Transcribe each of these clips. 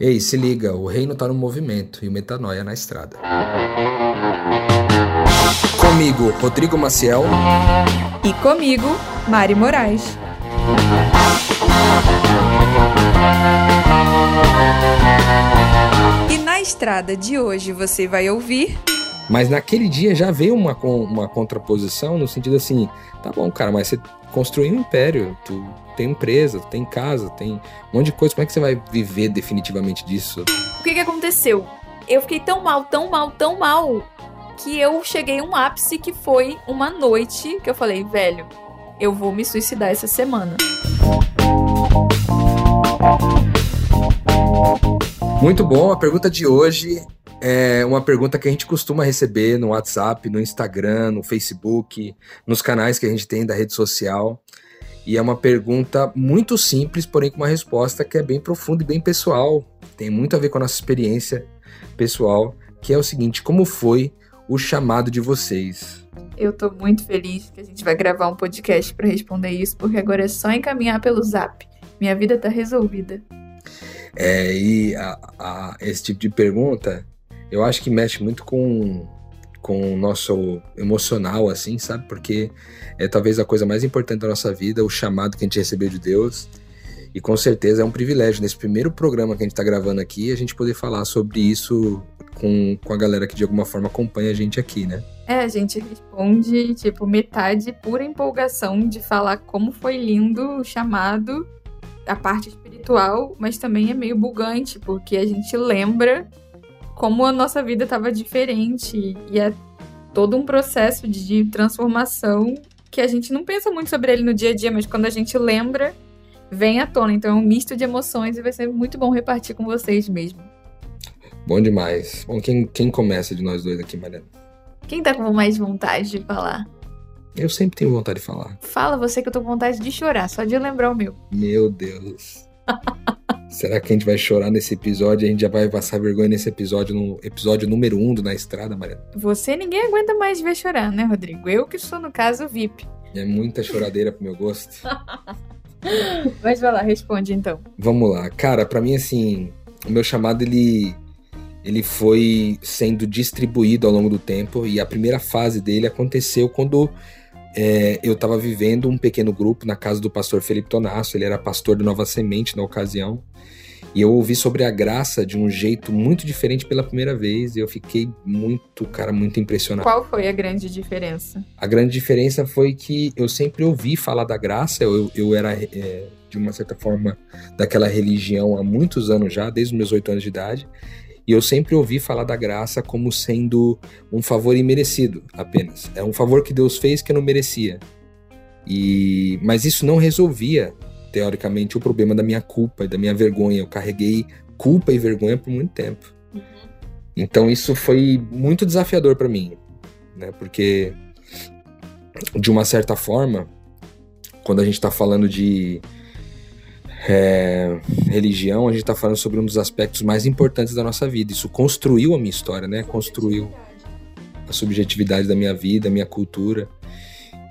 Ei, se liga, o reino tá no movimento e o metanoia na estrada. Comigo, Rodrigo Maciel. E comigo, Mari Moraes. E na estrada de hoje você vai ouvir. Mas naquele dia já veio uma, uma contraposição no sentido assim: tá bom, cara, mas você construiu um império, tu tem empresa, tem casa, tem um monte de coisa. Como é que você vai viver definitivamente disso? O que, que aconteceu? Eu fiquei tão mal, tão mal, tão mal, que eu cheguei a um ápice que foi uma noite que eu falei, velho, eu vou me suicidar essa semana. Muito bom. A pergunta de hoje é uma pergunta que a gente costuma receber no WhatsApp, no Instagram, no Facebook, nos canais que a gente tem da rede social. E é uma pergunta muito simples, porém com uma resposta que é bem profunda e bem pessoal. Tem muito a ver com a nossa experiência pessoal, que é o seguinte: como foi o chamado de vocês? Eu tô muito feliz que a gente vai gravar um podcast para responder isso, porque agora é só encaminhar pelo Zap. Minha vida tá resolvida. É, e a, a, esse tipo de pergunta, eu acho que mexe muito com com o nosso emocional, assim, sabe? Porque é talvez a coisa mais importante da nossa vida, o chamado que a gente recebeu de Deus. E com certeza é um privilégio nesse primeiro programa que a gente está gravando aqui, a gente poder falar sobre isso com, com a galera que de alguma forma acompanha a gente aqui, né? É, a gente responde, tipo, metade pura empolgação de falar como foi lindo o chamado, a parte espiritual, mas também é meio bugante, porque a gente lembra como a nossa vida estava diferente e é todo um processo de transformação que a gente não pensa muito sobre ele no dia a dia, mas quando a gente lembra, vem à tona. Então é um misto de emoções e vai ser muito bom repartir com vocês mesmo. Bom demais. Bom, quem, quem começa de nós dois aqui, Mariana? Quem tá com mais vontade de falar? Eu sempre tenho vontade de falar. Fala você que eu tô com vontade de chorar, só de lembrar o meu. Meu Deus. Será que a gente vai chorar nesse episódio? A gente já vai passar vergonha nesse episódio, no episódio número 1 um do Na Estrada, Mariana? Você ninguém aguenta mais ver chorar, né, Rodrigo? Eu que sou, no caso, VIP. É muita choradeira pro meu gosto. Mas vai lá, responde então. Vamos lá. Cara, para mim, assim, o meu chamado, ele, ele foi sendo distribuído ao longo do tempo e a primeira fase dele aconteceu quando é, eu estava vivendo um pequeno grupo na casa do pastor Felipe Tonasso, ele era pastor do Nova Semente na ocasião, e eu ouvi sobre a graça de um jeito muito diferente pela primeira vez, e eu fiquei muito, cara, muito impressionado. Qual foi a grande diferença? A grande diferença foi que eu sempre ouvi falar da graça, eu, eu era, é, de uma certa forma, daquela religião há muitos anos já, desde os meus oito anos de idade, e eu sempre ouvi falar da graça como sendo um favor imerecido apenas. É um favor que Deus fez que eu não merecia. E mas isso não resolvia teoricamente o problema da minha culpa e da minha vergonha. Eu carreguei culpa e vergonha por muito tempo. Uhum. Então isso foi muito desafiador para mim, né? Porque de uma certa forma, quando a gente está falando de é, religião, a gente está falando sobre um dos aspectos mais importantes da nossa vida. Isso construiu a minha história, né? Construiu a subjetividade da minha vida, a minha cultura.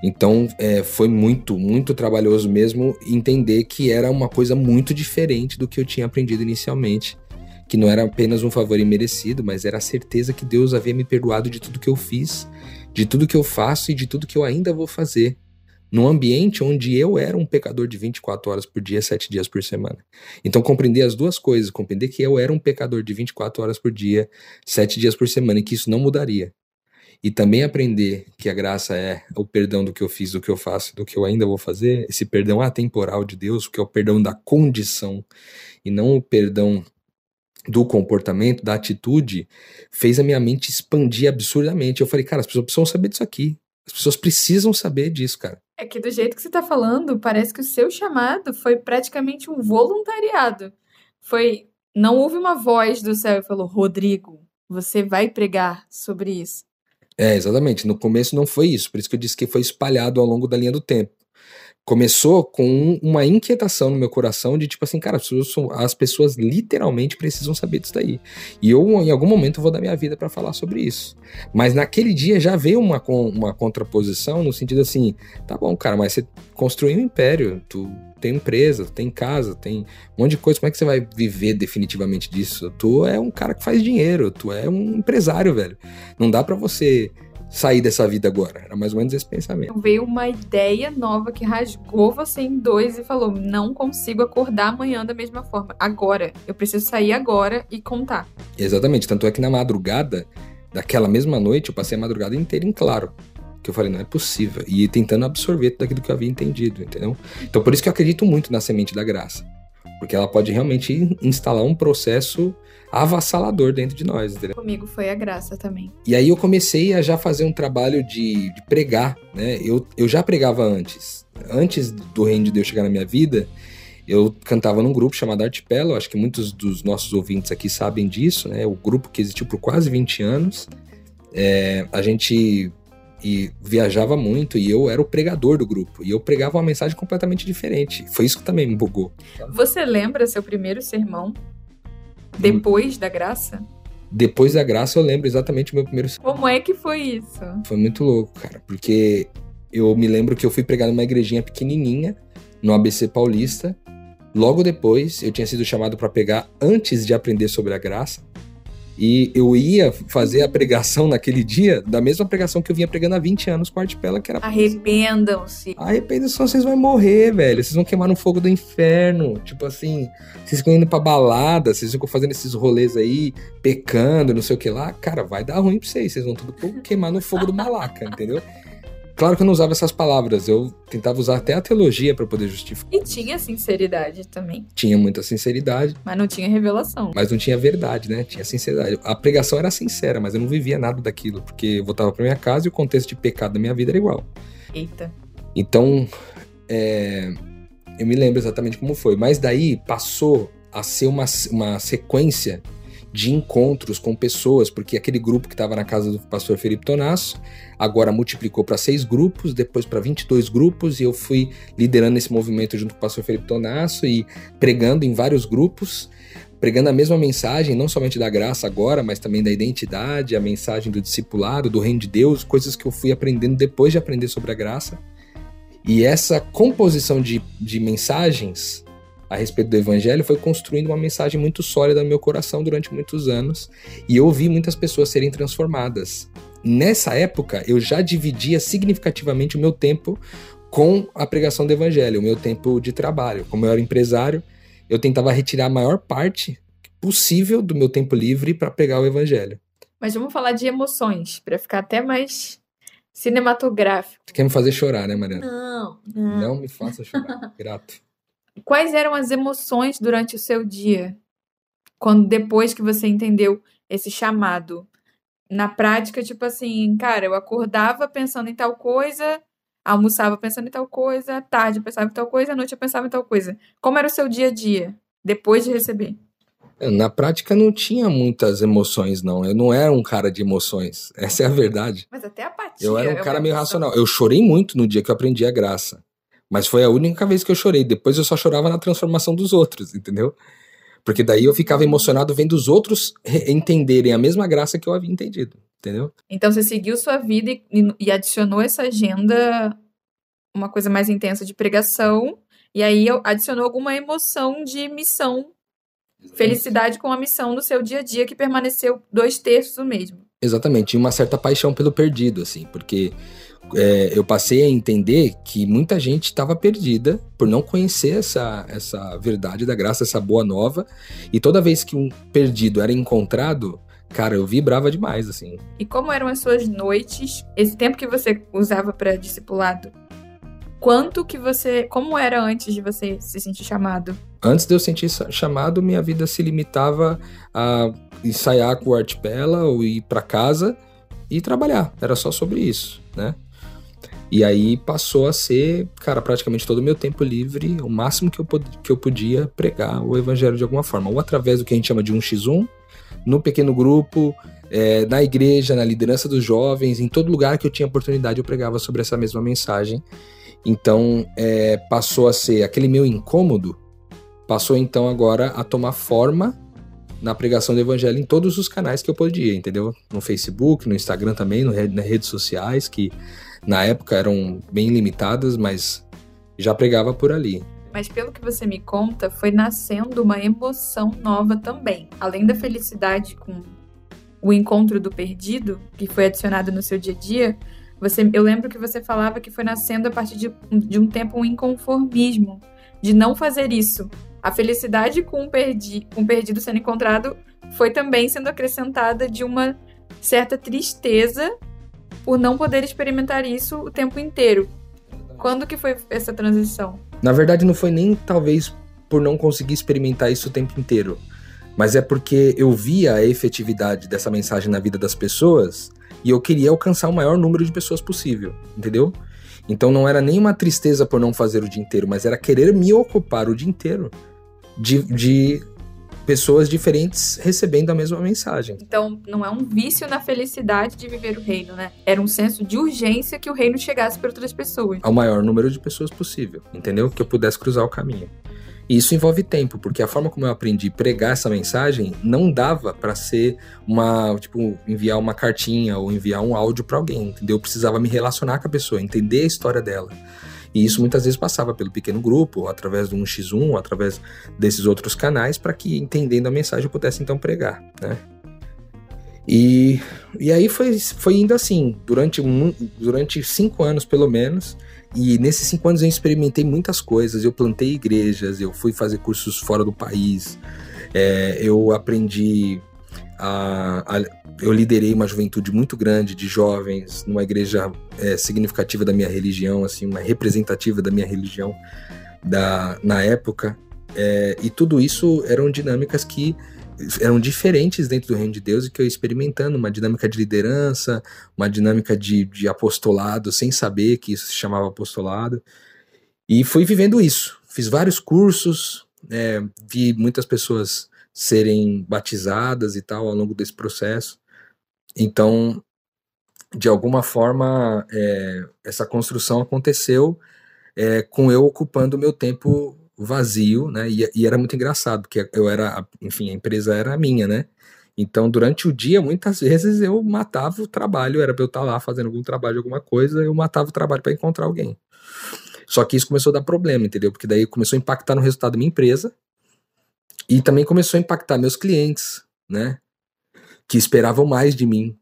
Então é, foi muito, muito trabalhoso mesmo entender que era uma coisa muito diferente do que eu tinha aprendido inicialmente. Que não era apenas um favor imerecido, mas era a certeza que Deus havia me perdoado de tudo que eu fiz, de tudo que eu faço e de tudo que eu ainda vou fazer num ambiente onde eu era um pecador de 24 horas por dia, 7 dias por semana. Então, compreender as duas coisas, compreender que eu era um pecador de 24 horas por dia, 7 dias por semana, e que isso não mudaria. E também aprender que a graça é o perdão do que eu fiz, do que eu faço, do que eu ainda vou fazer, esse perdão atemporal de Deus, que é o perdão da condição, e não o perdão do comportamento, da atitude, fez a minha mente expandir absurdamente. Eu falei, cara, as pessoas precisam saber disso aqui. As pessoas precisam saber disso, cara. É que do jeito que você está falando, parece que o seu chamado foi praticamente um voluntariado. Foi. Não houve uma voz do céu e falou: Rodrigo, você vai pregar sobre isso. É, exatamente. No começo não foi isso. Por isso que eu disse que foi espalhado ao longo da linha do tempo começou com uma inquietação no meu coração de tipo assim, cara, as pessoas literalmente precisam saber disso daí. E eu, em algum momento, vou dar minha vida para falar sobre isso. Mas naquele dia já veio uma, uma contraposição no sentido assim, tá bom, cara, mas você construiu um império, tu tem empresa, tem casa, tem um monte de coisa. Como é que você vai viver definitivamente disso? Tu é um cara que faz dinheiro, tu é um empresário, velho. Não dá para você sair dessa vida agora. Era mais ou menos esse pensamento. Então veio uma ideia nova que rasgou você em dois e falou: não consigo acordar amanhã da mesma forma. Agora. Eu preciso sair agora e contar. Exatamente. Tanto é que na madrugada, daquela mesma noite, eu passei a madrugada inteira em claro. Que eu falei, não é possível. E tentando absorver tudo aquilo que eu havia entendido, entendeu? Então por isso que eu acredito muito na semente da graça. Porque ela pode realmente instalar um processo avassalador dentro de nós, entendeu? Comigo foi a graça também. E aí eu comecei a já fazer um trabalho de, de pregar, né? Eu, eu já pregava antes. Antes do reino de Deus chegar na minha vida, eu cantava num grupo chamado Artipelo, acho que muitos dos nossos ouvintes aqui sabem disso, né? O grupo que existiu por quase 20 anos. É, a gente e viajava muito e eu era o pregador do grupo. E eu pregava uma mensagem completamente diferente. Foi isso que também me bugou. Você lembra seu primeiro sermão? Depois da graça? Depois da graça eu lembro exatamente o meu primeiro Como é que foi isso? Foi muito louco, cara, porque eu me lembro que eu fui pregar numa igrejinha pequenininha no ABC Paulista. Logo depois, eu tinha sido chamado para pegar antes de aprender sobre a graça. E eu ia fazer a pregação naquele dia, da mesma pregação que eu vinha pregando há 20 anos com a Artipela, que era. Arrependam-se. Arrependam-se, vocês vão morrer, velho. Vocês vão queimar no fogo do inferno. Tipo assim, vocês ficam indo pra balada, vocês ficam fazendo esses rolês aí, pecando, não sei o que lá. Cara, vai dar ruim pra vocês. Vocês vão tudo queimar no fogo do malaca, entendeu? Claro que eu não usava essas palavras, eu tentava usar até a teologia para poder justificar. E tinha sinceridade também. Tinha muita sinceridade. Mas não tinha revelação. Mas não tinha verdade, né? Tinha sinceridade. A pregação era sincera, mas eu não vivia nada daquilo, porque eu voltava para minha casa e o contexto de pecado da minha vida era igual. Eita. Então, é, eu me lembro exatamente como foi. Mas daí passou a ser uma, uma sequência de encontros com pessoas, porque aquele grupo que estava na casa do pastor Felipe Tonasso agora multiplicou para seis grupos, depois para 22 grupos, e eu fui liderando esse movimento junto com o pastor Felipe Tonasso e pregando em vários grupos, pregando a mesma mensagem, não somente da graça agora, mas também da identidade, a mensagem do discipulado, do reino de Deus, coisas que eu fui aprendendo depois de aprender sobre a graça. E essa composição de, de mensagens a respeito do evangelho foi construindo uma mensagem muito sólida no meu coração durante muitos anos e eu vi muitas pessoas serem transformadas. Nessa época, eu já dividia significativamente o meu tempo com a pregação do evangelho, o meu tempo de trabalho. Como eu era empresário, eu tentava retirar a maior parte possível do meu tempo livre para pregar o evangelho. Mas vamos falar de emoções, para ficar até mais cinematográfico. Você quer me fazer chorar, né, Mariana? Não, não. Não me faça chorar. Grato. Quais eram as emoções durante o seu dia? Quando depois que você entendeu esse chamado? Na prática, tipo assim, cara, eu acordava pensando em tal coisa, almoçava pensando em tal coisa, à tarde eu pensava em tal coisa, à noite eu pensava em tal coisa. Como era o seu dia a dia depois de receber? Na prática não tinha muitas emoções, não. Eu não era um cara de emoções. Essa é a verdade. Mas até apatia. Eu era um é cara meio emoção. racional. Eu chorei muito no dia que eu aprendi a graça. Mas foi a única vez que eu chorei. Depois eu só chorava na transformação dos outros, entendeu? Porque daí eu ficava emocionado vendo os outros re- entenderem a mesma graça que eu havia entendido, entendeu? Então você seguiu sua vida e, e- adicionou essa agenda, uma coisa mais intensa de pregação, e aí adicionou alguma emoção de missão, felicidade com a missão no seu dia a dia que permaneceu dois terços do mesmo. Exatamente, e uma certa paixão pelo perdido, assim, porque é, eu passei a entender que muita gente estava perdida por não conhecer essa, essa verdade da graça, essa boa nova, e toda vez que um perdido era encontrado, cara, eu vibrava demais, assim. E como eram as suas noites, esse tempo que você usava para discipulado? Quanto que você, como era antes de você se sentir chamado? Antes de eu sentir chamado, minha vida se limitava a ensaiar com o Artipela ou ir para casa e trabalhar. Era só sobre isso, né? E aí passou a ser, cara, praticamente todo o meu tempo livre, o máximo que eu, que eu podia pregar o evangelho de alguma forma. Ou através do que a gente chama de um x1, no pequeno grupo, é, na igreja, na liderança dos jovens, em todo lugar que eu tinha oportunidade eu pregava sobre essa mesma mensagem. Então é, passou a ser aquele meu incômodo, passou então agora a tomar forma na pregação do evangelho em todos os canais que eu podia, entendeu? No Facebook, no Instagram também, no nas redes sociais, que na época eram bem limitadas, mas já pregava por ali. mas pelo que você me conta, foi nascendo uma emoção nova também. Além da felicidade com o encontro do perdido, que foi adicionado no seu dia a dia, você, eu lembro que você falava que foi nascendo a partir de, de um tempo um inconformismo, de não fazer isso. A felicidade com o, perdi, com o perdido sendo encontrado foi também sendo acrescentada de uma certa tristeza por não poder experimentar isso o tempo inteiro. Quando que foi essa transição? Na verdade, não foi nem talvez por não conseguir experimentar isso o tempo inteiro, mas é porque eu via a efetividade dessa mensagem na vida das pessoas e eu queria alcançar o maior número de pessoas possível, entendeu? Então não era nem uma tristeza por não fazer o dia inteiro, mas era querer me ocupar o dia inteiro de, de pessoas diferentes recebendo a mesma mensagem. Então, não é um vício na felicidade de viver o reino, né? Era um senso de urgência que o reino chegasse para outras pessoas. Ao maior número de pessoas possível, entendeu? Que eu pudesse cruzar o caminho. E isso envolve tempo, porque a forma como eu aprendi a pregar essa mensagem não dava para ser uma, tipo, enviar uma cartinha ou enviar um áudio para alguém, entendeu? Eu precisava me relacionar com a pessoa, entender a história dela. E isso muitas vezes passava pelo pequeno grupo, através do 1x1, através desses outros canais, para que, entendendo a mensagem, eu pudesse então pregar, né? E, e aí foi, foi indo assim, durante, durante cinco anos pelo menos, e nesses cinco anos eu experimentei muitas coisas. Eu plantei igrejas, eu fui fazer cursos fora do país, é, eu aprendi a, a, eu liderei uma juventude muito grande de jovens numa igreja é, significativa da minha religião, assim, uma representativa da minha religião da, na época. É, e tudo isso eram dinâmicas que eram diferentes dentro do reino de Deus e que eu experimentando uma dinâmica de liderança, uma dinâmica de, de apostolado, sem saber que isso se chamava apostolado. E fui vivendo isso. Fiz vários cursos, é, vi muitas pessoas serem batizadas e tal ao longo desse processo. Então, de alguma forma, é, essa construção aconteceu é, com eu ocupando o meu tempo vazio, né? E, e, era muito engraçado, porque eu era, enfim, a empresa era minha, né? Então, durante o dia, muitas vezes eu matava o trabalho, era pra eu estar lá fazendo algum trabalho, alguma coisa, eu matava o trabalho para encontrar alguém. Só que isso começou a dar problema, entendeu? Porque daí começou a impactar no resultado da minha empresa, e também começou a impactar meus clientes, né? Que esperavam mais de mim.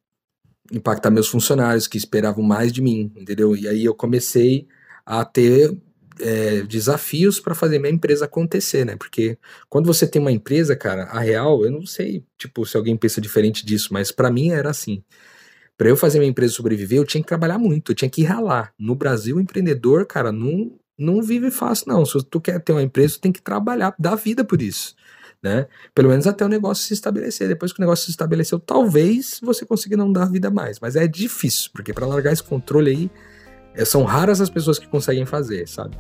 Impactar meus funcionários que esperavam mais de mim, entendeu? E aí eu comecei a ter é, desafios para fazer minha empresa acontecer, né? Porque quando você tem uma empresa, cara, a real, eu não sei, tipo, se alguém pensa diferente disso, mas para mim era assim. Para eu fazer minha empresa sobreviver, eu tinha que trabalhar muito, eu tinha que ralar. No Brasil, o empreendedor, cara, não, não vive fácil, não. Se tu quer ter uma empresa, tu tem que trabalhar, dar vida por isso né? Pelo menos até o negócio se estabelecer. Depois que o negócio se estabeleceu, talvez você consiga não dar vida mais, mas é difícil, porque para largar esse controle aí, é, são raras as pessoas que conseguem fazer, sabe?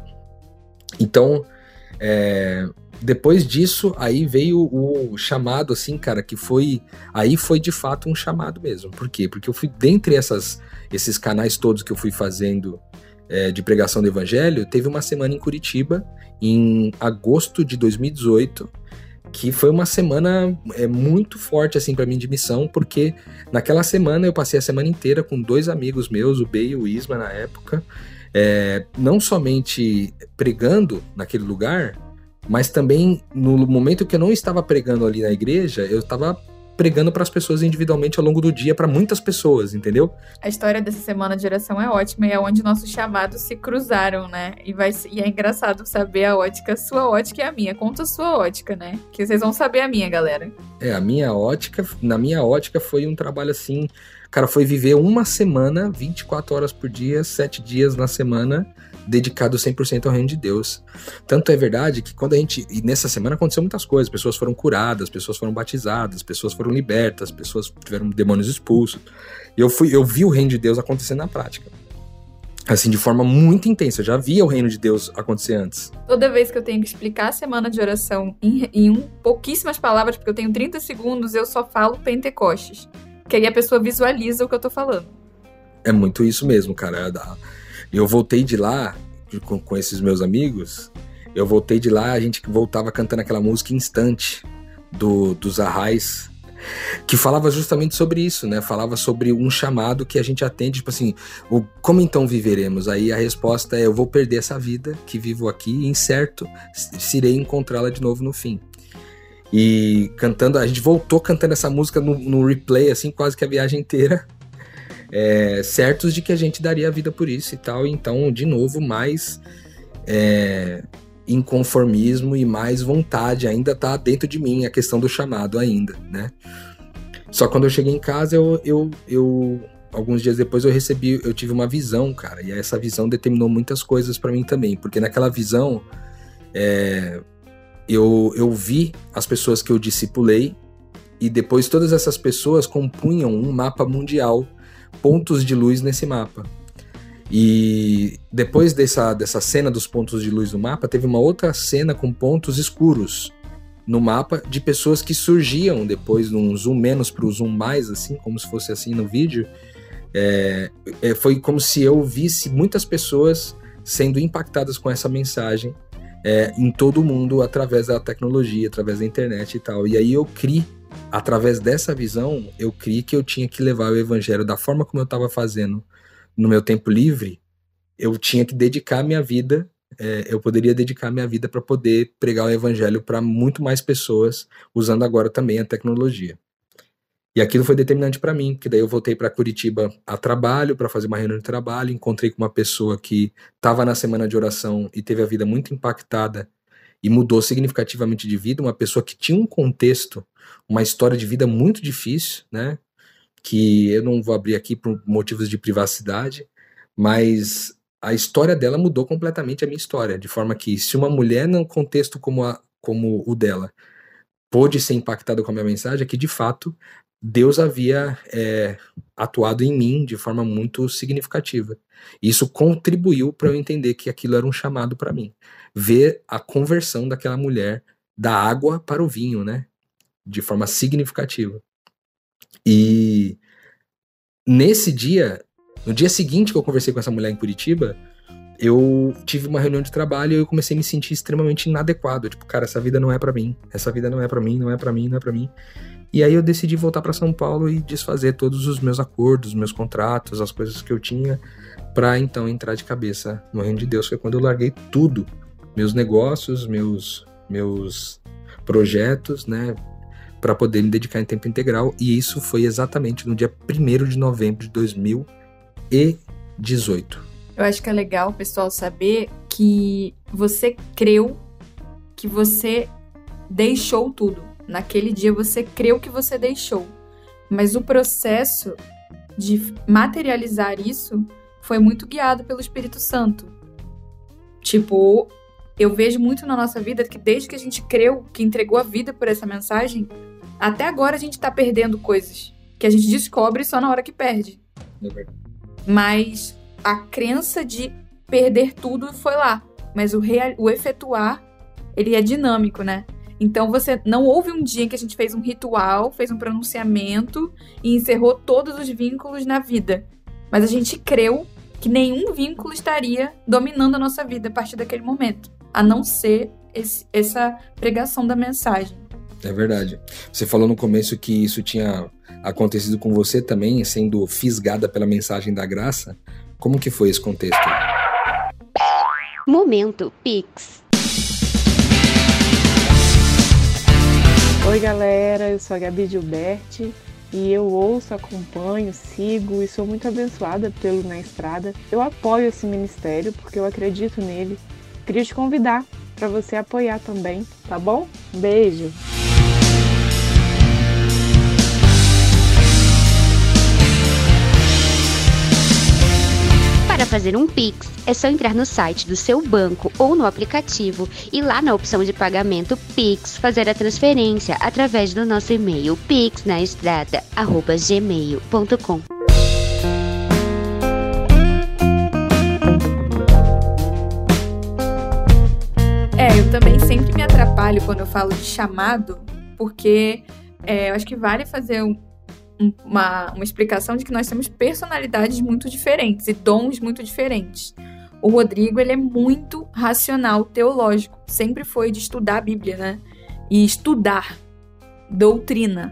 Então, é, depois disso, aí veio o chamado, assim, cara, que foi. Aí foi de fato um chamado mesmo. Por quê? Porque eu fui, dentre essas, esses canais todos que eu fui fazendo é, de pregação do evangelho, teve uma semana em Curitiba, em agosto de 2018, que foi uma semana é, muito forte assim para mim de missão, porque naquela semana eu passei a semana inteira com dois amigos meus, o B e o Isma na época, é, não somente pregando naquele lugar, mas também no momento que eu não estava pregando ali na igreja, eu estava pregando para as pessoas individualmente ao longo do dia, para muitas pessoas, entendeu? A história dessa semana de oração é ótima e é onde nossos chamados se cruzaram, né? E, vai, e é engraçado saber a ótica, sua ótica e a minha. Conta a sua ótica, né? Que vocês vão saber a minha, galera. É, a minha ótica, na minha ótica foi um trabalho assim, cara, foi viver uma semana, 24 horas por dia, 7 dias na semana, dedicado 100% ao reino de Deus. Tanto é verdade que quando a gente. E nessa semana aconteceu muitas coisas. Pessoas foram curadas, pessoas foram batizadas, pessoas foram libertas, pessoas tiveram demônios expulsos. E eu, fui, eu vi o reino de Deus acontecer na prática. Assim, de forma muito intensa. Eu já via o reino de Deus acontecer antes. Toda vez que eu tenho que explicar a semana de oração em, em um, pouquíssimas palavras, porque eu tenho 30 segundos, eu só falo Pentecostes. Que aí a pessoa visualiza o que eu tô falando. É muito isso mesmo, cara. Eu voltei de lá com, com esses meus amigos. Eu voltei de lá, a gente voltava cantando aquela música Instante do, dos Arrais. que falava justamente sobre isso, né? Falava sobre um chamado que a gente atende, tipo assim, o, como então viveremos? Aí a resposta é: eu vou perder essa vida que vivo aqui, incerto, se irei encontrá-la de novo no fim. E cantando, a gente voltou cantando essa música no, no replay, assim, quase que a viagem inteira. É, certos de que a gente daria a vida por isso e tal. Então, de novo, mais é, inconformismo e mais vontade ainda tá dentro de mim, a questão do chamado ainda, né? Só quando eu cheguei em casa, eu, eu, eu alguns dias depois eu recebi, eu tive uma visão, cara, e essa visão determinou muitas coisas para mim também, porque naquela visão é, eu, eu vi as pessoas que eu discipulei e depois todas essas pessoas compunham um mapa mundial, pontos de luz nesse mapa. E depois dessa, dessa cena dos pontos de luz no mapa, teve uma outra cena com pontos escuros no mapa de pessoas que surgiam depois num zoom menos para o zoom mais, assim, como se fosse assim no vídeo. É, é, foi como se eu visse muitas pessoas sendo impactadas com essa mensagem é, em todo o mundo através da tecnologia, através da internet e tal. E aí eu criei, através dessa visão, eu criei que eu tinha que levar o evangelho da forma como eu estava fazendo no meu tempo livre, eu tinha que dedicar minha vida, é, eu poderia dedicar minha vida para poder pregar o evangelho para muito mais pessoas, usando agora também a tecnologia. E aquilo foi determinante para mim, porque daí eu voltei para Curitiba a trabalho, para fazer uma reunião de trabalho, encontrei com uma pessoa que estava na semana de oração e teve a vida muito impactada e mudou significativamente de vida, uma pessoa que tinha um contexto, uma história de vida muito difícil, né? que eu não vou abrir aqui por motivos de privacidade, mas a história dela mudou completamente a minha história, de forma que se uma mulher num contexto como, a, como o dela pôde ser impactada com a minha mensagem, é que de fato Deus havia é, atuado em mim de forma muito significativa. Isso contribuiu para eu entender que aquilo era um chamado para mim. Ver a conversão daquela mulher da água para o vinho, né? De forma significativa. E nesse dia, no dia seguinte que eu conversei com essa mulher em Curitiba, eu tive uma reunião de trabalho e eu comecei a me sentir extremamente inadequado. Tipo, cara, essa vida não é para mim. Essa vida não é para mim, não é para mim, não é para mim. E aí eu decidi voltar para São Paulo e desfazer todos os meus acordos, meus contratos, as coisas que eu tinha, para então entrar de cabeça no reino de Deus. Foi quando eu larguei tudo, meus negócios, meus meus projetos, né? para poder me dedicar em tempo integral, e isso foi exatamente no dia 1 de novembro de 2018. Eu acho que é legal o pessoal saber que você creu que você deixou tudo. Naquele dia você creu que você deixou. Mas o processo de materializar isso foi muito guiado pelo Espírito Santo. Tipo, eu vejo muito na nossa vida que desde que a gente creu, que entregou a vida por essa mensagem, até agora a gente tá perdendo coisas que a gente descobre só na hora que perde. É Mas a crença de perder tudo foi lá. Mas o, real, o efetuar, ele é dinâmico, né? Então você não houve um dia que a gente fez um ritual, fez um pronunciamento e encerrou todos os vínculos na vida. Mas a gente creu que nenhum vínculo estaria dominando a nossa vida a partir daquele momento, a não ser esse, essa pregação da mensagem. É verdade. Você falou no começo que isso tinha acontecido com você também, sendo fisgada pela mensagem da graça. Como que foi esse contexto? Momento Pix. Oi galera, eu sou a Gabi Gilberti e eu ouço, acompanho, sigo e sou muito abençoada pelo Na Estrada. Eu apoio esse ministério porque eu acredito nele. Queria te convidar para você apoiar também, tá bom? Beijo! Para fazer um Pix, é só entrar no site do seu banco ou no aplicativo e lá na opção de pagamento Pix fazer a transferência através do nosso e-mail pixnaestrada@gmail.com. É, eu também sempre me atrapalho quando eu falo de chamado, porque é, eu acho que vale fazer um, uma, uma explicação de que nós temos personalidades muito diferentes e dons muito diferentes. O Rodrigo, ele é muito racional, teológico. Sempre foi de estudar a Bíblia, né? E estudar doutrina.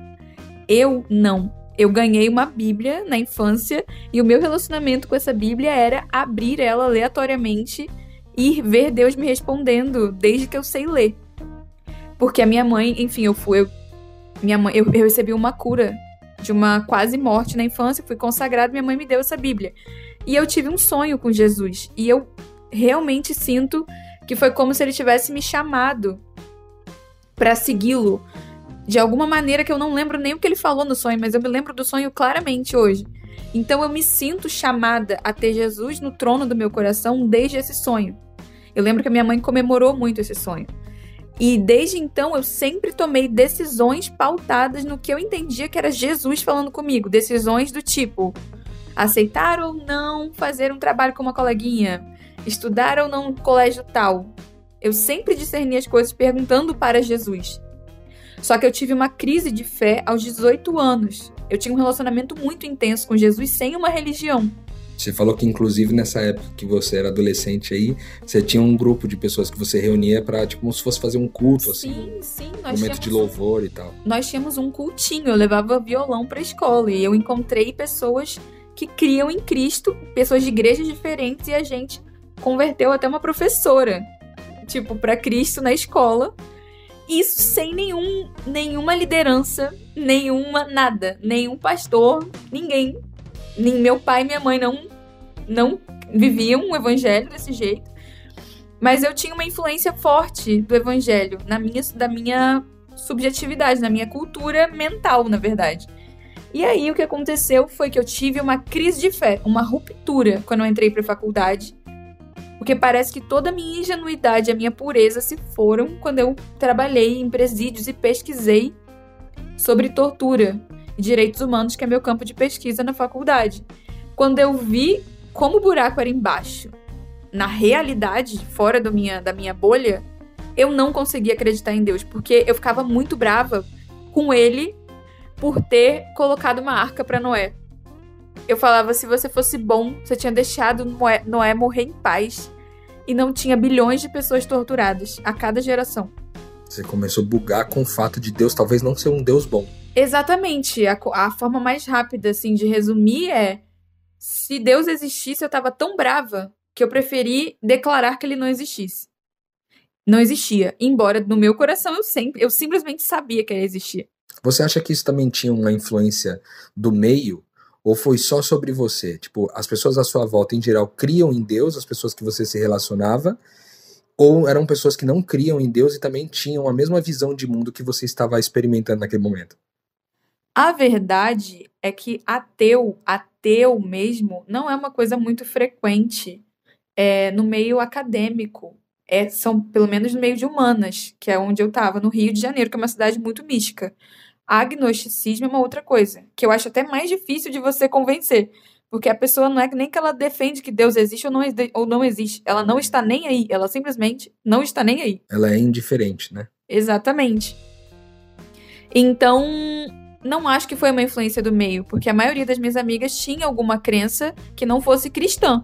Eu não. Eu ganhei uma Bíblia na infância e o meu relacionamento com essa Bíblia era abrir ela aleatoriamente e ver Deus me respondendo desde que eu sei ler. Porque a minha mãe, enfim, eu fui. Eu, minha mãe, eu, eu recebi uma cura de uma quase morte na infância, fui consagrado, minha mãe me deu essa Bíblia. E eu tive um sonho com Jesus. E eu realmente sinto que foi como se ele tivesse me chamado para segui-lo de alguma maneira que eu não lembro nem o que ele falou no sonho, mas eu me lembro do sonho claramente hoje. Então eu me sinto chamada a ter Jesus no trono do meu coração desde esse sonho. Eu lembro que a minha mãe comemorou muito esse sonho. E desde então eu sempre tomei decisões pautadas no que eu entendia que era Jesus falando comigo. Decisões do tipo: aceitar ou não fazer um trabalho com uma coleguinha, estudar ou não no colégio tal. Eu sempre discerni as coisas perguntando para Jesus. Só que eu tive uma crise de fé aos 18 anos. Eu tinha um relacionamento muito intenso com Jesus sem uma religião. Você falou que, inclusive, nessa época que você era adolescente aí, você tinha um grupo de pessoas que você reunia para tipo, como se fosse fazer um culto, assim. Sim, sim. Nós um momento de louvor e tal. Nós tínhamos um cultinho, eu levava violão pra escola e eu encontrei pessoas que criam em Cristo, pessoas de igrejas diferentes e a gente converteu até uma professora, tipo, para Cristo na escola. Isso sem nenhum, nenhuma liderança, nenhuma nada, nenhum pastor, ninguém nem meu pai e minha mãe não, não viviam o evangelho desse jeito. Mas eu tinha uma influência forte do evangelho na minha, da minha subjetividade, na minha cultura mental, na verdade. E aí o que aconteceu foi que eu tive uma crise de fé, uma ruptura quando eu entrei para a faculdade. Porque parece que toda a minha ingenuidade, a minha pureza se foram quando eu trabalhei em presídios e pesquisei sobre tortura Direitos Humanos, que é meu campo de pesquisa na faculdade. Quando eu vi como o buraco era embaixo, na realidade, fora do minha, da minha bolha, eu não conseguia acreditar em Deus, porque eu ficava muito brava com ele por ter colocado uma arca para Noé. Eu falava, se você fosse bom, você tinha deixado Noé, Noé morrer em paz e não tinha bilhões de pessoas torturadas a cada geração. Você começou a bugar com o fato de Deus talvez não ser um Deus bom. Exatamente. A, a forma mais rápida, assim, de resumir é: se Deus existisse, eu tava tão brava que eu preferi declarar que ele não existisse. Não existia. Embora no meu coração eu sempre, eu simplesmente sabia que ele existia. Você acha que isso também tinha uma influência do meio? Ou foi só sobre você? Tipo, as pessoas à sua volta, em geral, criam em Deus, as pessoas que você se relacionava, ou eram pessoas que não criam em Deus e também tinham a mesma visão de mundo que você estava experimentando naquele momento? A verdade é que ateu, ateu mesmo, não é uma coisa muito frequente é, no meio acadêmico. É, são pelo menos no meio de humanas, que é onde eu estava, no Rio de Janeiro, que é uma cidade muito mística. Agnosticismo é uma outra coisa, que eu acho até mais difícil de você convencer. Porque a pessoa não é nem que ela defende que Deus existe ou não, ou não existe. Ela não está nem aí. Ela simplesmente não está nem aí. Ela é indiferente, né? Exatamente. Então, não acho que foi uma influência do meio, porque a maioria das minhas amigas tinha alguma crença que não fosse cristã.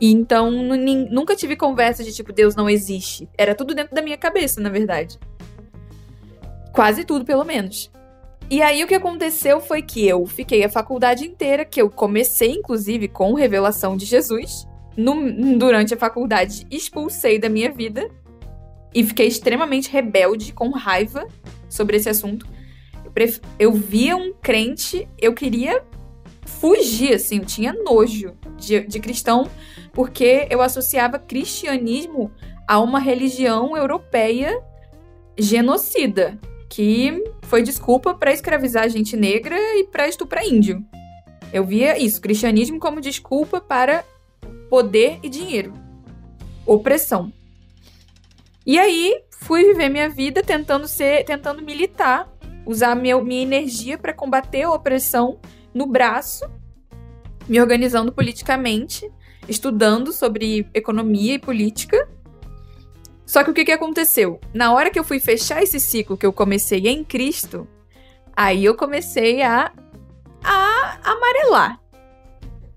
E então nunca tive conversa de tipo Deus não existe. Era tudo dentro da minha cabeça, na verdade. Quase tudo, pelo menos. E aí o que aconteceu foi que eu fiquei a faculdade inteira, que eu comecei inclusive com revelação de Jesus. No, durante a faculdade expulsei da minha vida e fiquei extremamente rebelde, com raiva sobre esse assunto eu via um crente, eu queria fugir, assim, eu tinha nojo de, de cristão, porque eu associava cristianismo a uma religião europeia genocida, que foi desculpa para escravizar gente negra e para estuprar índio. Eu via isso, cristianismo como desculpa para poder e dinheiro, opressão. E aí fui viver minha vida tentando ser, tentando militar usar meu, minha energia para combater a opressão no braço, me organizando politicamente, estudando sobre economia e política. Só que o que, que aconteceu? Na hora que eu fui fechar esse ciclo que eu comecei em Cristo, aí eu comecei a, a amarelar.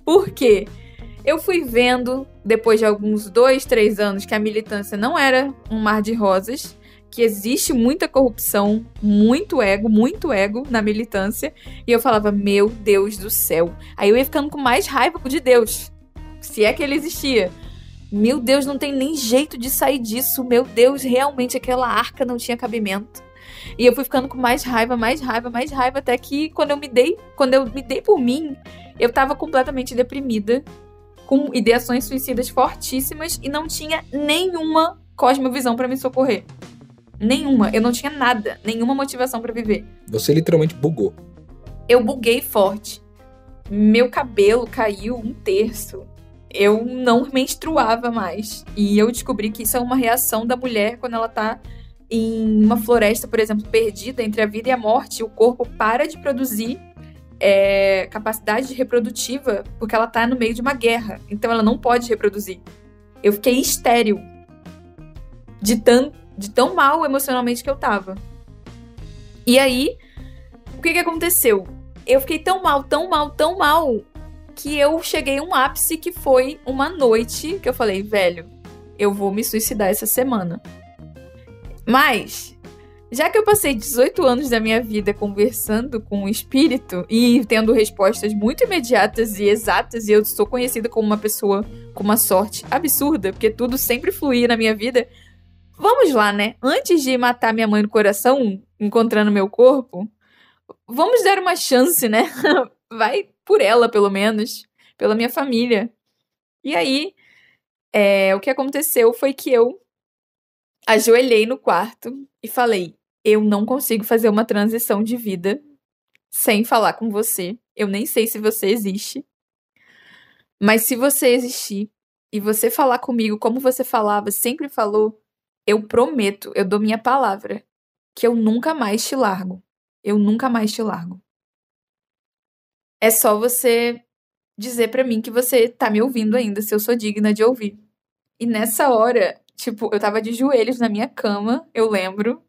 Por quê? Eu fui vendo, depois de alguns dois, três anos, que a militância não era um mar de rosas, que existe muita corrupção, muito ego, muito ego na militância. E eu falava, meu Deus do céu. Aí eu ia ficando com mais raiva de Deus, se é que ele existia. Meu Deus, não tem nem jeito de sair disso. Meu Deus, realmente aquela arca não tinha cabimento. E eu fui ficando com mais raiva, mais raiva, mais raiva, até que quando eu me dei, quando eu me dei por mim, eu tava completamente deprimida, com ideações suicidas fortíssimas e não tinha nenhuma cosmovisão para me socorrer. Nenhuma. Eu não tinha nada, nenhuma motivação para viver. Você literalmente bugou. Eu buguei forte. Meu cabelo caiu um terço. Eu não menstruava mais. E eu descobri que isso é uma reação da mulher quando ela tá em uma floresta, por exemplo, perdida entre a vida e a morte. O corpo para de produzir é, capacidade reprodutiva porque ela tá no meio de uma guerra. Então ela não pode reproduzir. Eu fiquei estéril de tão, de tão mal emocionalmente que eu tava. E aí, o que que aconteceu? Eu fiquei tão mal, tão mal, tão mal, que eu cheguei a um ápice que foi uma noite que eu falei, velho, eu vou me suicidar essa semana. Mas já que eu passei 18 anos da minha vida conversando com o espírito e tendo respostas muito imediatas e exatas, e eu sou conhecida como uma pessoa com uma sorte absurda, porque tudo sempre fluía na minha vida. Vamos lá, né? Antes de matar minha mãe no coração, encontrando meu corpo, vamos dar uma chance, né? Vai por ela, pelo menos, pela minha família. E aí, é, o que aconteceu foi que eu ajoelhei no quarto e falei: Eu não consigo fazer uma transição de vida sem falar com você. Eu nem sei se você existe. Mas se você existir e você falar comigo como você falava, sempre falou, eu prometo, eu dou minha palavra, que eu nunca mais te largo. Eu nunca mais te largo. É só você dizer para mim que você tá me ouvindo ainda, se eu sou digna de ouvir. E nessa hora, Tipo, eu tava de joelhos na minha cama, eu lembro,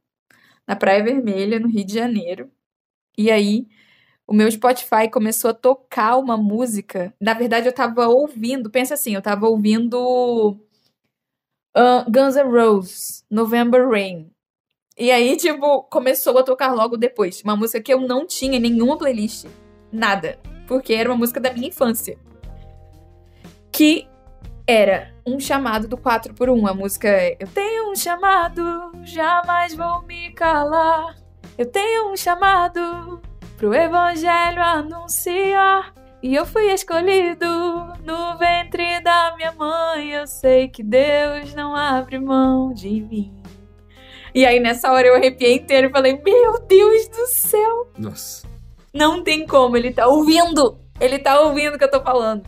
na Praia Vermelha, no Rio de Janeiro. E aí, o meu Spotify começou a tocar uma música. Na verdade, eu tava ouvindo, pensa assim, eu tava ouvindo uh, Guns N' Roses, November Rain. E aí, tipo, começou a tocar logo depois. Uma música que eu não tinha em nenhuma playlist. Nada. Porque era uma música da minha infância. Que era um chamado do 4 por 1 A música é Eu tenho um chamado, jamais vou me calar. Eu tenho um chamado pro evangelho anunciar. E eu fui escolhido no ventre da minha mãe. Eu sei que Deus não abre mão de mim. E aí nessa hora eu arrepiei inteiro e falei: Meu Deus do céu! Nossa. Não tem como, ele tá ouvindo! Ele tá ouvindo o que eu tô falando.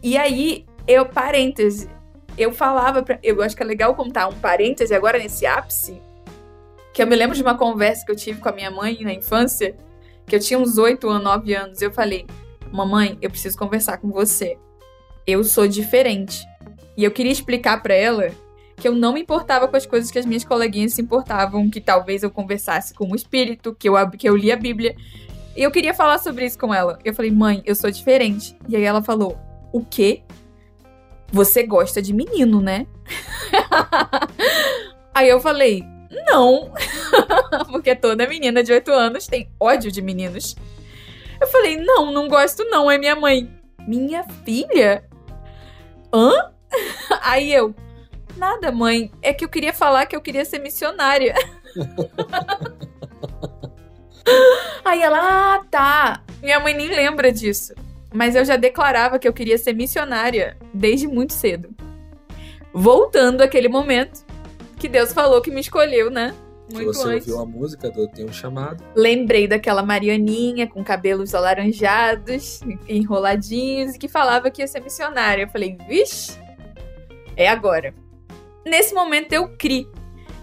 E aí eu, parêntese, eu falava, pra, eu acho que é legal contar um parêntese agora nesse ápice, que eu me lembro de uma conversa que eu tive com a minha mãe na infância, que eu tinha uns 8 ou 9 anos, eu falei, mamãe, eu preciso conversar com você. Eu sou diferente. E eu queria explicar para ela que eu não me importava com as coisas que as minhas coleguinhas se importavam, que talvez eu conversasse com o espírito, que eu, que eu li a Bíblia. E eu queria falar sobre isso com ela. Eu falei, mãe, eu sou diferente. E aí ela falou, o quê? Você gosta de menino, né? Aí eu falei, não. Porque toda menina de 8 anos tem ódio de meninos. Eu falei, não, não gosto não, é minha mãe. Minha filha? Hã? Aí eu, nada, mãe. É que eu queria falar que eu queria ser missionária. Aí ela, ah, tá. Minha mãe nem lembra disso mas eu já declarava que eu queria ser missionária desde muito cedo. Voltando àquele momento que Deus falou que me escolheu, né? Muito que você antes. ouviu a música do Tem um Chamado. Lembrei daquela Marianinha com cabelos alaranjados, enroladinhos, e que falava que ia ser missionária. Eu falei, vixe, é agora. Nesse momento eu criei.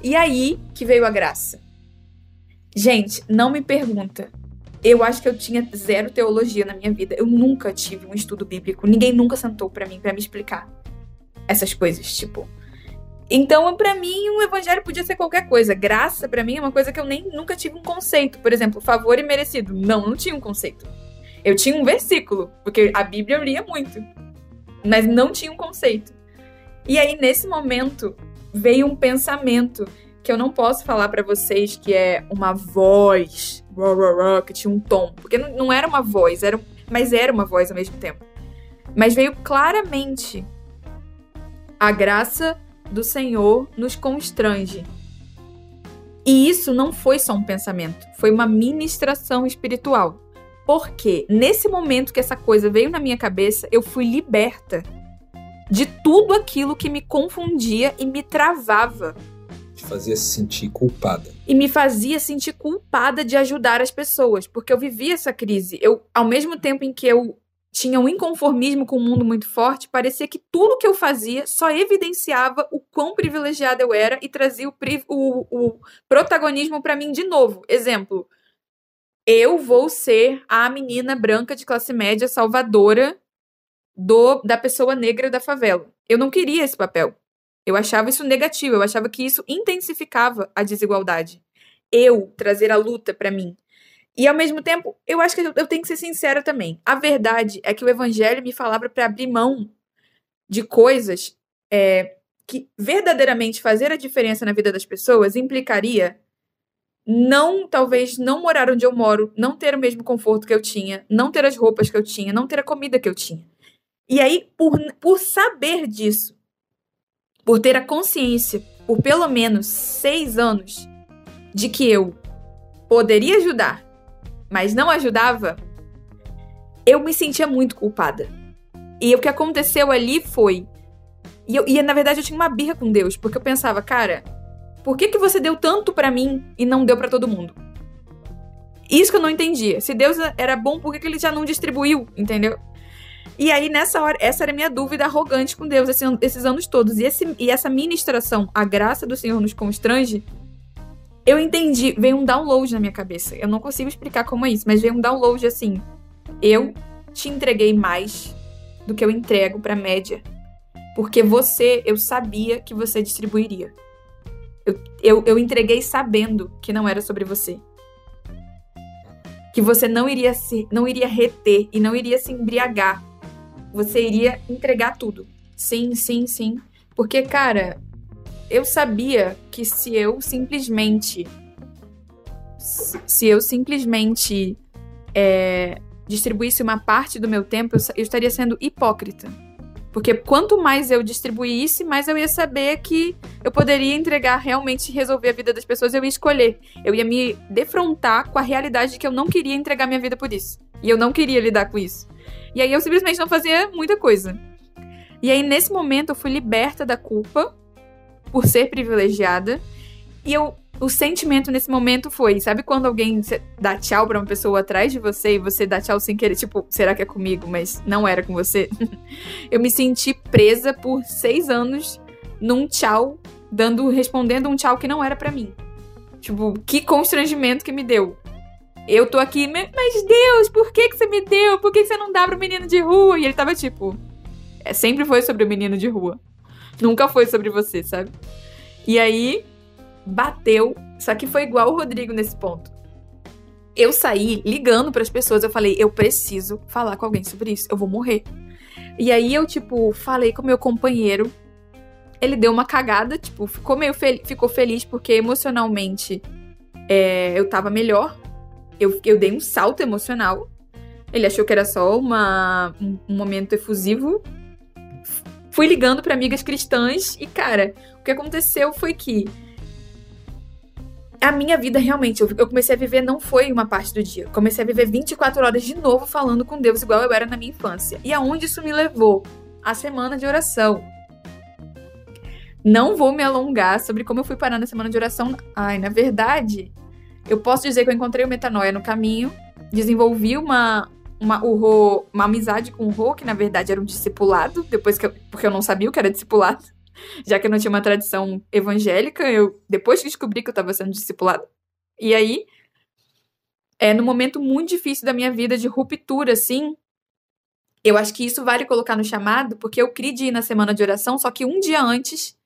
E aí que veio a graça. Gente, não me pergunta eu acho que eu tinha zero teologia na minha vida. Eu nunca tive um estudo bíblico. Ninguém nunca sentou para mim para me explicar essas coisas, tipo. Então, para mim, um evangelho podia ser qualquer coisa. Graça, para mim, é uma coisa que eu nem nunca tive um conceito. Por exemplo, favor e merecido. Não, não tinha um conceito. Eu tinha um versículo, porque a Bíblia eu lia muito, mas não tinha um conceito. E aí, nesse momento, veio um pensamento que eu não posso falar para vocês que é uma voz, que tinha um tom, porque não era uma voz, era, mas era uma voz ao mesmo tempo. Mas veio claramente a graça do Senhor nos constrange. E isso não foi só um pensamento, foi uma ministração espiritual. Porque nesse momento que essa coisa veio na minha cabeça, eu fui liberta de tudo aquilo que me confundia e me travava. Te fazia se sentir culpada. E me fazia sentir culpada de ajudar as pessoas, porque eu vivia essa crise. Eu, ao mesmo tempo em que eu tinha um inconformismo com o mundo muito forte, parecia que tudo que eu fazia só evidenciava o quão privilegiada eu era e trazia o, o, o protagonismo para mim de novo. Exemplo, eu vou ser a menina branca de classe média salvadora do da pessoa negra da favela. Eu não queria esse papel. Eu achava isso negativo, eu achava que isso intensificava a desigualdade. Eu trazer a luta para mim. E ao mesmo tempo, eu acho que eu tenho que ser sincera também. A verdade é que o evangelho me falava para abrir mão de coisas é, que verdadeiramente fazer a diferença na vida das pessoas implicaria não, talvez, não morar onde eu moro, não ter o mesmo conforto que eu tinha, não ter as roupas que eu tinha, não ter a comida que eu tinha. E aí, por, por saber disso, por ter a consciência, por pelo menos seis anos, de que eu poderia ajudar, mas não ajudava, eu me sentia muito culpada. E o que aconteceu ali foi. E, eu, e na verdade eu tinha uma birra com Deus, porque eu pensava, cara, por que, que você deu tanto para mim e não deu para todo mundo? Isso que eu não entendia. Se Deus era bom, por que, que ele já não distribuiu, entendeu? E aí, nessa hora, essa era a minha dúvida arrogante com Deus esse, esses anos todos. E, esse, e essa ministração, a graça do Senhor nos constrange, eu entendi, veio um download na minha cabeça. Eu não consigo explicar como é isso, mas veio um download assim. Eu te entreguei mais do que eu entrego pra média. Porque você, eu sabia que você distribuiria. Eu, eu, eu entreguei sabendo que não era sobre você. Que você não iria se, não iria reter e não iria se embriagar. Você iria entregar tudo. Sim, sim, sim. Porque, cara, eu sabia que se eu simplesmente. Se eu simplesmente é, distribuísse uma parte do meu tempo, eu estaria sendo hipócrita. Porque quanto mais eu distribuísse, mais eu ia saber que eu poderia entregar realmente resolver a vida das pessoas, eu ia escolher. Eu ia me defrontar com a realidade de que eu não queria entregar minha vida por isso. E eu não queria lidar com isso. E aí eu simplesmente não fazia muita coisa. E aí nesse momento eu fui liberta da culpa por ser privilegiada. E eu, o sentimento nesse momento foi, sabe quando alguém dá tchau para uma pessoa atrás de você e você dá tchau sem querer, tipo, será que é comigo? Mas não era com você. eu me senti presa por seis anos num tchau, dando, respondendo um tchau que não era para mim. Tipo, que constrangimento que me deu. Eu tô aqui, mas Deus, por que, que você me deu? Por que, que você não dá pro menino de rua? E ele tava tipo. É, sempre foi sobre o menino de rua. Nunca foi sobre você, sabe? E aí, bateu. Só que foi igual o Rodrigo nesse ponto. Eu saí ligando para as pessoas, eu falei, eu preciso falar com alguém sobre isso, eu vou morrer. E aí eu, tipo, falei com meu companheiro. Ele deu uma cagada, tipo, ficou meio fel ficou feliz porque emocionalmente é, eu tava melhor. Eu, eu dei um salto emocional. Ele achou que era só uma, um, um momento efusivo fui ligando para amigas cristãs e, cara, o que aconteceu foi que a minha vida realmente, eu comecei a viver não foi uma parte do dia. Comecei a viver 24 horas de novo falando com Deus, igual eu era na minha infância. E aonde isso me levou? A semana de oração. Não vou me alongar sobre como eu fui parar na semana de oração. Ai, na verdade, eu posso dizer que eu encontrei o metanoia no caminho, desenvolvi uma, uma, o uma amizade com o Rô, que na verdade era um discipulado, depois que eu, porque eu não sabia o que era discipulado, já que eu não tinha uma tradição evangélica, eu depois descobri que eu estava sendo discipulado. E aí, é no momento muito difícil da minha vida de ruptura, assim, eu acho que isso vale colocar no chamado, porque eu criei na semana de oração, só que um dia antes,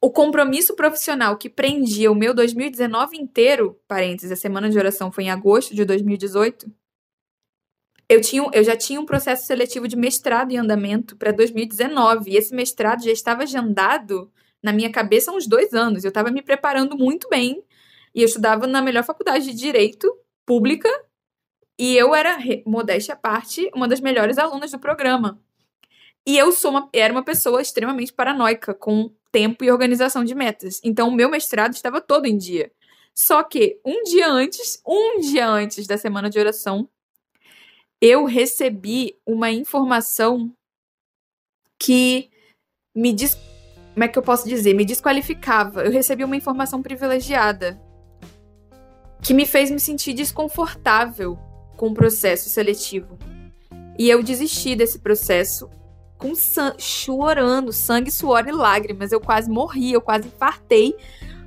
o compromisso profissional que prendia o meu 2019 inteiro, parênteses, a semana de oração foi em agosto de 2018, eu, tinha, eu já tinha um processo seletivo de mestrado em andamento para 2019, e esse mestrado já estava agendado na minha cabeça há uns dois anos. Eu estava me preparando muito bem e eu estudava na melhor faculdade de Direito Pública e eu era, modéstia à parte, uma das melhores alunas do programa. E eu sou uma, era uma pessoa extremamente paranoica com tempo e organização de metas. Então, o meu mestrado estava todo em dia. Só que um dia antes, um dia antes da semana de oração, eu recebi uma informação que me diz, como é que eu posso dizer, me desqualificava. Eu recebi uma informação privilegiada que me fez me sentir desconfortável com o processo seletivo. E eu desisti desse processo com chorando, sangue, suor e lágrimas. Eu quase morri, eu quase infartei,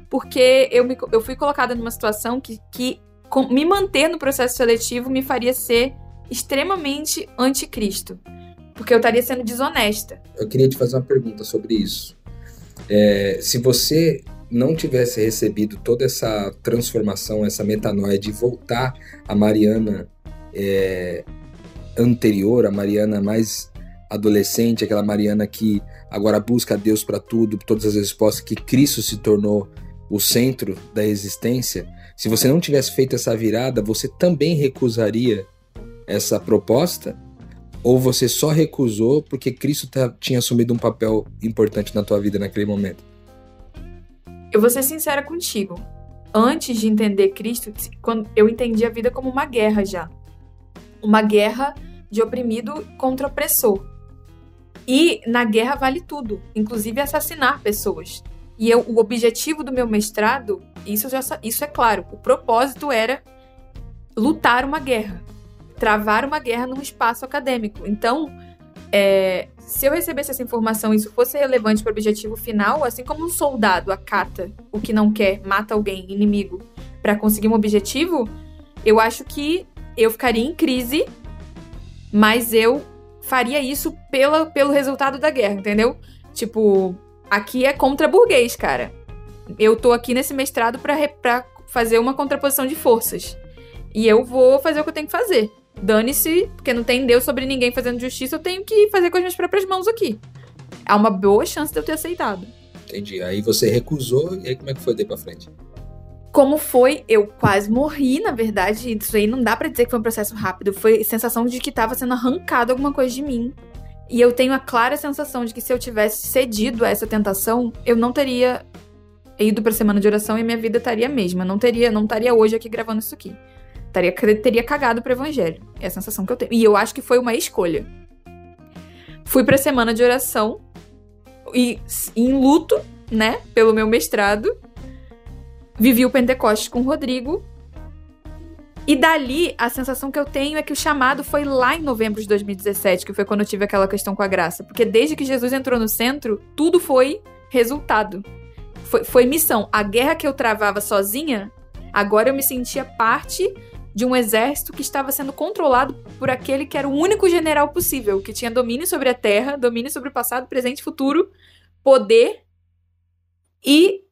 porque eu, me, eu fui colocada numa situação que, que com, me manter no processo seletivo me faria ser extremamente anticristo. Porque eu estaria sendo desonesta. Eu queria te fazer uma pergunta sobre isso. É, se você não tivesse recebido toda essa transformação, essa metanoia de voltar a Mariana é, anterior, a Mariana mais adolescente, aquela Mariana que agora busca Deus para tudo, todas as respostas, que Cristo se tornou o centro da existência. Se você não tivesse feito essa virada, você também recusaria essa proposta? Ou você só recusou porque Cristo tá, tinha assumido um papel importante na tua vida naquele momento? Eu vou ser sincera contigo. Antes de entender Cristo, quando eu entendi a vida como uma guerra já. Uma guerra de oprimido contra opressor. E na guerra vale tudo, inclusive assassinar pessoas. E eu, o objetivo do meu mestrado, isso, já, isso é claro, o propósito era lutar uma guerra, travar uma guerra num espaço acadêmico. Então, é, se eu recebesse essa informação e isso fosse relevante para o objetivo final, assim como um soldado acata o que não quer, mata alguém, inimigo, para conseguir um objetivo, eu acho que eu ficaria em crise, mas eu faria isso pela, pelo resultado da guerra, entendeu? Tipo, aqui é contra burguês, cara. Eu tô aqui nesse mestrado para fazer uma contraposição de forças. E eu vou fazer o que eu tenho que fazer. Dane-se, porque não tem Deus sobre ninguém fazendo justiça, eu tenho que fazer com as minhas próprias mãos aqui. Há uma boa chance de eu ter aceitado. Entendi. Aí você recusou, e aí como é que foi daí pra frente? Como foi, eu quase morri, na verdade. Isso aí não dá para dizer que foi um processo rápido. Foi sensação de que tava sendo arrancado alguma coisa de mim. E eu tenho a clara sensação de que se eu tivesse cedido a essa tentação, eu não teria ido pra semana de oração e minha vida estaria a mesma. Não teria, não estaria hoje aqui gravando isso aqui. Teria, teria cagado pro evangelho. É a sensação que eu tenho. E eu acho que foi uma escolha. Fui pra semana de oração e em luto, né, pelo meu mestrado. Vivi o Pentecostes com o Rodrigo. E dali, a sensação que eu tenho é que o chamado foi lá em novembro de 2017, que foi quando eu tive aquela questão com a graça. Porque desde que Jesus entrou no centro, tudo foi resultado. Foi, foi missão. A guerra que eu travava sozinha, agora eu me sentia parte de um exército que estava sendo controlado por aquele que era o único general possível, que tinha domínio sobre a terra, domínio sobre o passado, presente e futuro, poder e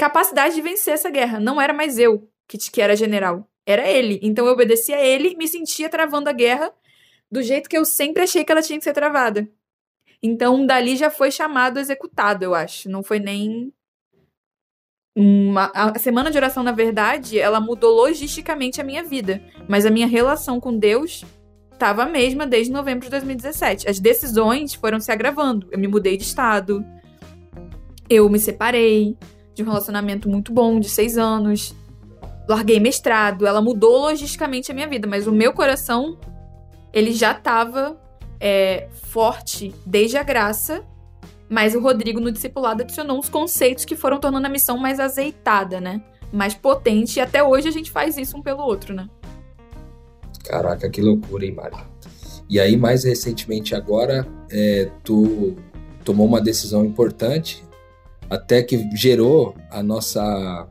capacidade de vencer essa guerra. Não era mais eu que, que era general, era ele. Então eu obedecia a ele me sentia travando a guerra do jeito que eu sempre achei que ela tinha que ser travada. Então dali já foi chamado executado, eu acho. Não foi nem uma, a semana de oração, na verdade, ela mudou logisticamente a minha vida, mas a minha relação com Deus estava a mesma desde novembro de 2017. As decisões foram se agravando. Eu me mudei de estado, eu me separei de um relacionamento muito bom de seis anos, larguei mestrado. Ela mudou logisticamente a minha vida, mas o meu coração ele já estava é, forte desde a graça mas o Rodrigo, no discipulado, adicionou uns conceitos que foram tornando a missão mais azeitada, né? Mais potente. E até hoje a gente faz isso um pelo outro, né? Caraca, que loucura, hein, Mari? E aí, mais recentemente agora, é, tu tomou uma decisão importante, até que gerou a nossa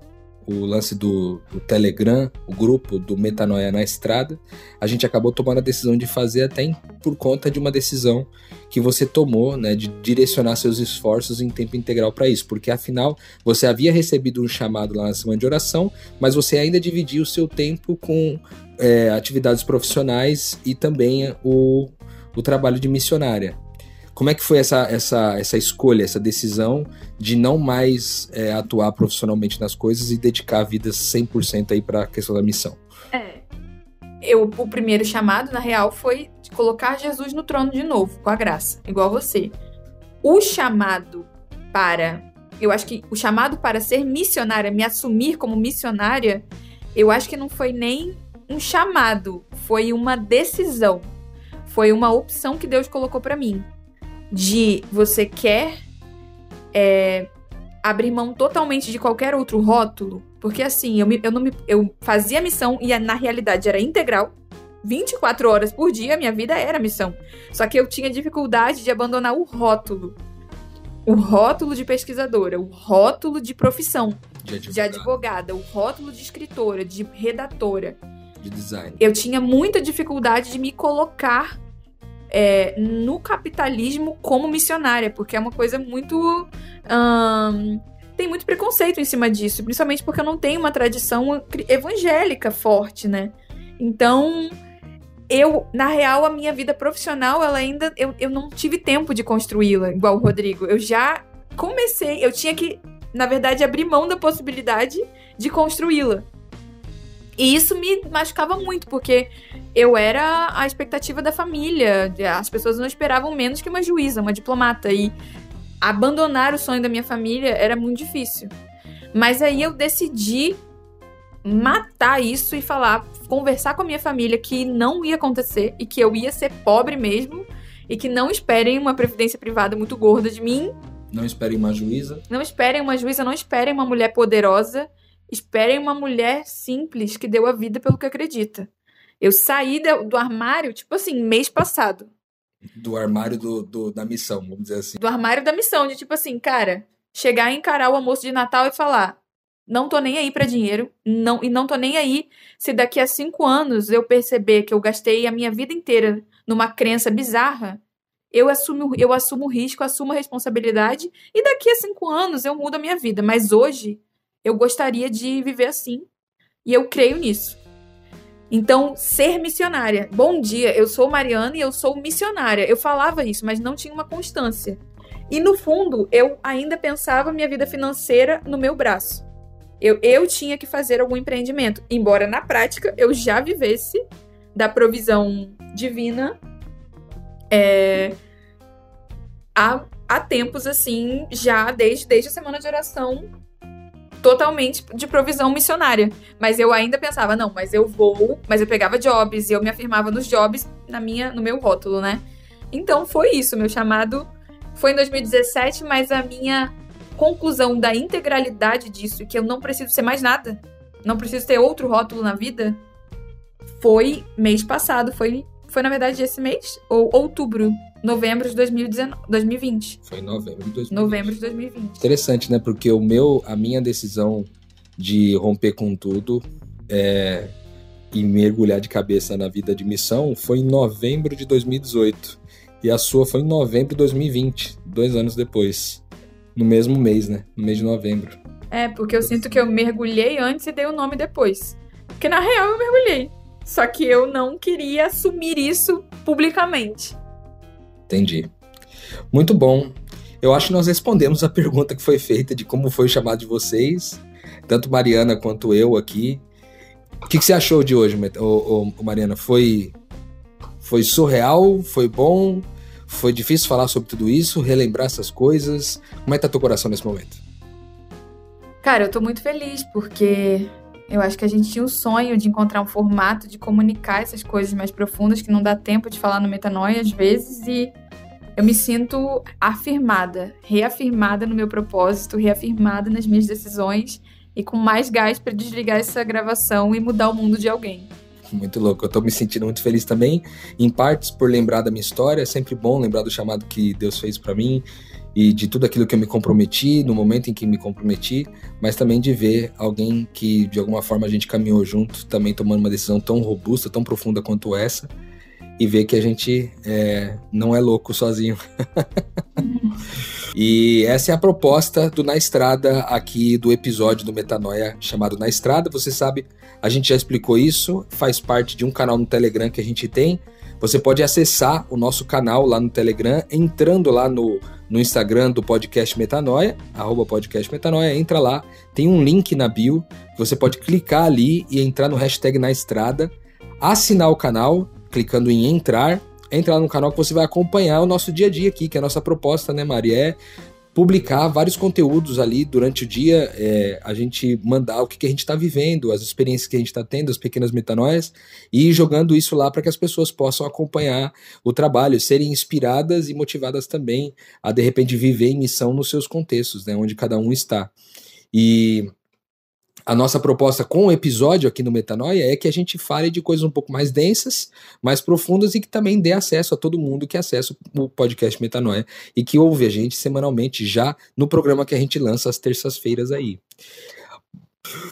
o lance do, do, Telegram, o grupo do Metanoia na Estrada, a gente acabou tomando a decisão de fazer até em, por conta de uma decisão que você tomou, né, de direcionar seus esforços em tempo integral para isso, porque afinal você havia recebido um chamado lá na semana de oração, mas você ainda dividia o seu tempo com é, atividades profissionais e também o, o trabalho de missionária. Como é que foi essa, essa, essa escolha, essa decisão de não mais é, atuar profissionalmente nas coisas e dedicar a vida 100% aí para a questão da missão? É. Eu, o primeiro chamado, na real, foi colocar Jesus no trono de novo, com a graça, igual você. O chamado para. Eu acho que o chamado para ser missionária, me assumir como missionária, eu acho que não foi nem um chamado, foi uma decisão. Foi uma opção que Deus colocou para mim. De você quer é, abrir mão totalmente de qualquer outro rótulo. Porque assim, eu, me, eu, não me, eu fazia missão e na realidade era integral. 24 horas por dia, minha vida era missão. Só que eu tinha dificuldade de abandonar o rótulo. O rótulo de pesquisadora, o rótulo de profissão. De advogada. De advogada, o rótulo de escritora, de redatora de design. eu tinha muita dificuldade de me colocar é, no capitalismo como missionária, porque é uma coisa muito. tem muito preconceito em cima disso, principalmente porque eu não tenho uma tradição evangélica forte, né? Então, eu, na real, a minha vida profissional, ela ainda. Eu, eu não tive tempo de construí-la, igual o Rodrigo. Eu já comecei, eu tinha que, na verdade, abrir mão da possibilidade de construí-la. E isso me machucava muito, porque eu era a expectativa da família. As pessoas não esperavam menos que uma juíza, uma diplomata. E abandonar o sonho da minha família era muito difícil. Mas aí eu decidi matar isso e falar, conversar com a minha família que não ia acontecer e que eu ia ser pobre mesmo e que não esperem uma previdência privada muito gorda de mim. Não esperem uma juíza. Não esperem uma juíza, não esperem uma mulher poderosa. Esperem uma mulher simples que deu a vida pelo que acredita. Eu saí do, armário, tipo assim, mês passado. Do armário do, do- da missão, vamos dizer assim. Do armário da missão, de tipo assim, cara, chegar e encarar o almoço de Natal e falar: não tô nem aí pra dinheiro, não, e não tô nem aí se daqui a cinco anos eu perceber que eu gastei a minha vida inteira numa crença bizarra. Eu assumo, eu assumo o risco, assumo a responsabilidade, e daqui a cinco anos eu mudo a minha vida. Mas hoje eu gostaria de viver assim. E eu creio nisso. Então, ser missionária. Bom dia, eu sou Mariana e eu sou missionária. Eu falava isso, mas não tinha uma constância. E no fundo, eu ainda pensava minha vida financeira no meu braço. Eu, eu tinha que fazer algum empreendimento. Embora na prática eu já vivesse da provisão divina é, há, há tempos assim, já desde, desde a semana de oração, totalmente de provisão missionária. Mas eu ainda pensava, não, mas eu vou, mas eu pegava jobs e eu me afirmava nos jobs na minha, no meu rótulo, né? Então foi isso, meu chamado foi em 2017, mas a minha conclusão da integralidade disso, que eu não preciso ser mais nada, não preciso ter outro rótulo na vida, foi mês passado, foi, foi na verdade esse mês, ou outubro, novembro de 2019, 2020. Foi em novembro de 2020. Novembro de 2020. Interessante, né? Porque o meu, a minha decisão de romper com tudo é, e mergulhar de cabeça na vida de missão foi em novembro de 2018. E a sua foi em novembro de 2020, dois anos depois. No mesmo mês, né? No mês de novembro. É, porque eu sinto que eu mergulhei antes e dei o nome depois. Porque na real eu mergulhei. Só que eu não queria assumir isso publicamente. Entendi. Muito bom. Eu acho que nós respondemos a pergunta que foi feita de como foi o chamado de vocês, tanto Mariana quanto eu aqui. O que, que você achou de hoje, ô, ô, Mariana? Foi, foi surreal? Foi bom? Foi difícil falar sobre tudo isso? Relembrar essas coisas? Como é que tá teu coração nesse momento? Cara, eu tô muito feliz porque eu acho que a gente tinha um sonho de encontrar um formato de comunicar essas coisas mais profundas que não dá tempo de falar no metanoia às vezes e eu me sinto afirmada, reafirmada no meu propósito, reafirmada nas minhas decisões e com mais gás pra desligar essa gravação e mudar o mundo de alguém. Muito louco. Eu tô me sentindo muito feliz também, em partes por lembrar da minha história. É sempre bom lembrar do chamado que Deus fez pra mim e de tudo aquilo que eu me comprometi, no momento em que me comprometi, mas também de ver alguém que de alguma forma a gente caminhou junto, também tomando uma decisão tão robusta, tão profunda quanto essa, e ver que a gente é, não é louco sozinho. E essa é a proposta do Na Estrada aqui do episódio do Metanoia chamado Na Estrada. Você sabe, a gente já explicou isso, faz parte de um canal no Telegram que a gente tem. Você pode acessar o nosso canal lá no Telegram, entrando lá no, no Instagram do podcast Metanoia, arroba podcast Metanoia, entra lá, tem um link na bio, você pode clicar ali e entrar no hashtag na estrada, assinar o canal, clicando em entrar, entra lá no canal que você vai acompanhar o nosso dia a dia aqui, que é a nossa proposta, né, Maria? É publicar vários conteúdos ali durante o dia, é, a gente mandar o que, que a gente está vivendo, as experiências que a gente está tendo, as pequenas metanoias, e jogando isso lá para que as pessoas possam acompanhar o trabalho, serem inspiradas e motivadas também a de repente viver em missão nos seus contextos, né, onde cada um está. E a nossa proposta com o episódio aqui no Metanoia é que a gente fale de coisas um pouco mais densas, mais profundas e que também dê acesso a todo mundo que acessa o podcast Metanoia e que ouve a gente semanalmente já no programa que a gente lança às terças-feiras aí.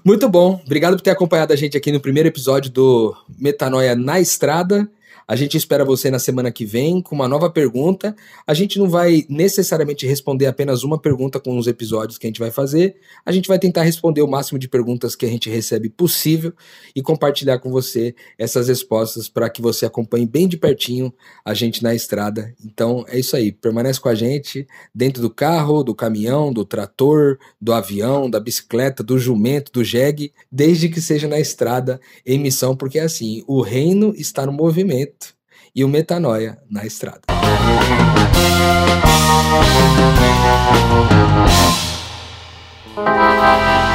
Muito bom, obrigado por ter acompanhado a gente aqui no primeiro episódio do Metanoia na Estrada. A gente espera você na semana que vem com uma nova pergunta. A gente não vai necessariamente responder apenas uma pergunta com os episódios que a gente vai fazer. A gente vai tentar responder o máximo de perguntas que a gente recebe possível e compartilhar com você essas respostas para que você acompanhe bem de pertinho a gente na estrada. Então é isso aí. Permanece com a gente dentro do carro, do caminhão, do trator, do avião, da bicicleta, do jumento, do jegue, desde que seja na estrada em missão, porque assim, o reino está no movimento e o Metanoia na estrada. Música